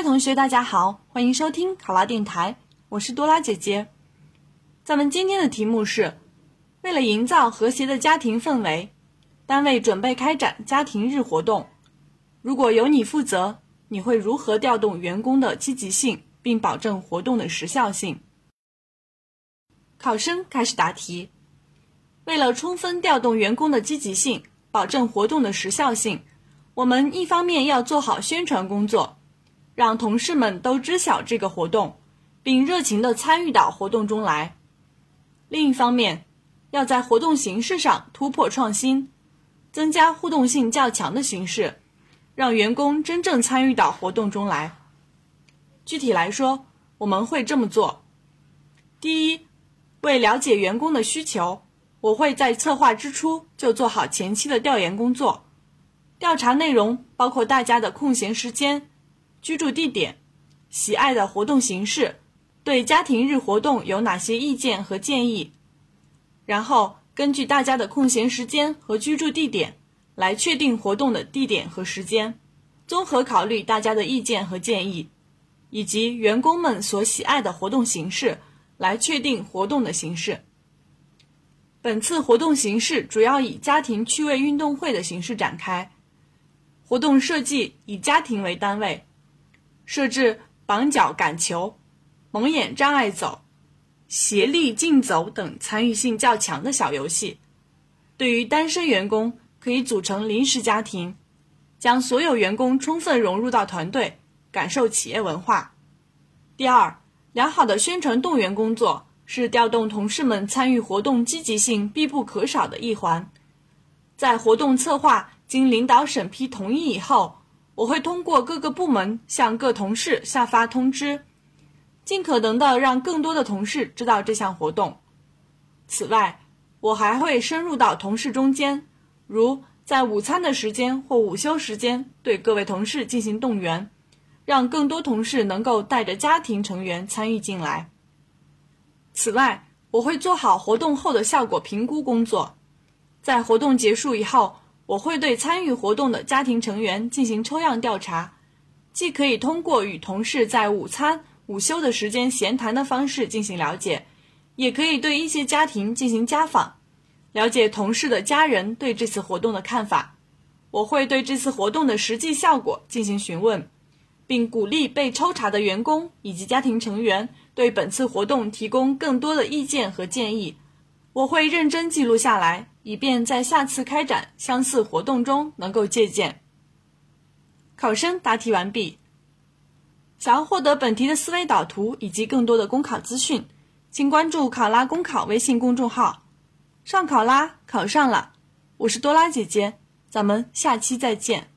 位同学，大家好，欢迎收听考拉电台，我是多拉姐姐。咱们今天的题目是：为了营造和谐的家庭氛围，单位准备开展家庭日活动。如果由你负责，你会如何调动员工的积极性，并保证活动的时效性？考生开始答题。为了充分调动员工的积极性，保证活动的时效性，我们一方面要做好宣传工作，让同事们都知晓这个活动，并热情地参与到活动中来；另一方面，要在活动形式上突破创新，增加互动性较强的形式，让员工真正参与到活动中来。具体来说，我们会这么做：第一，为了解员工的需求。我会在策划之初就做好前期的调研工作，调查内容包括大家的空闲时间、居住地点、喜爱的活动形式，对家庭日活动有哪些意见和建议，然后根据大家的空闲时间和居住地点来确定活动的地点和时间，综合考虑大家的意见和建议，以及员工们所喜爱的活动形式，来确定活动的形式。本次活动形式主要以家庭趣味运动会的形式展开，活动设计以家庭为单位，设置绑脚赶球、蒙眼障碍走、协力竞走等参与性较强的小游戏。对于单身员工，可以组成临时家庭，将所有员工充分融入到团队，感受企业文化。第二，良好的宣传动员工作。是调动同事们参与活动积极性必不可少的一环。在活动策划经领导审批同意以后，我会通过各个部门向各同事下发通知，尽可能的让更多的同事知道这项活动。此外，我还会深入到同事中间，如在午餐的时间或午休时间，对各位同事进行动员，让更多同事能够带着家庭成员参与进来。此外，我会做好活动后的效果评估工作。在活动结束以后，我会对参与活动的家庭成员进行抽样调查，既可以通过与同事在午餐、午休的时间闲谈的方式进行了解，也可以对一些家庭进行家访，了解同事的家人对这次活动的看法。我会对这次活动的实际效果进行询问。并鼓励被抽查的员工以及家庭成员对本次活动提供更多的意见和建议，我会认真记录下来，以便在下次开展相似活动中能够借鉴。考生答题完毕。想要获得本题的思维导图以及更多的公考资讯，请关注“考拉公考”微信公众号。上考拉，考上了！我是多拉姐姐，咱们下期再见。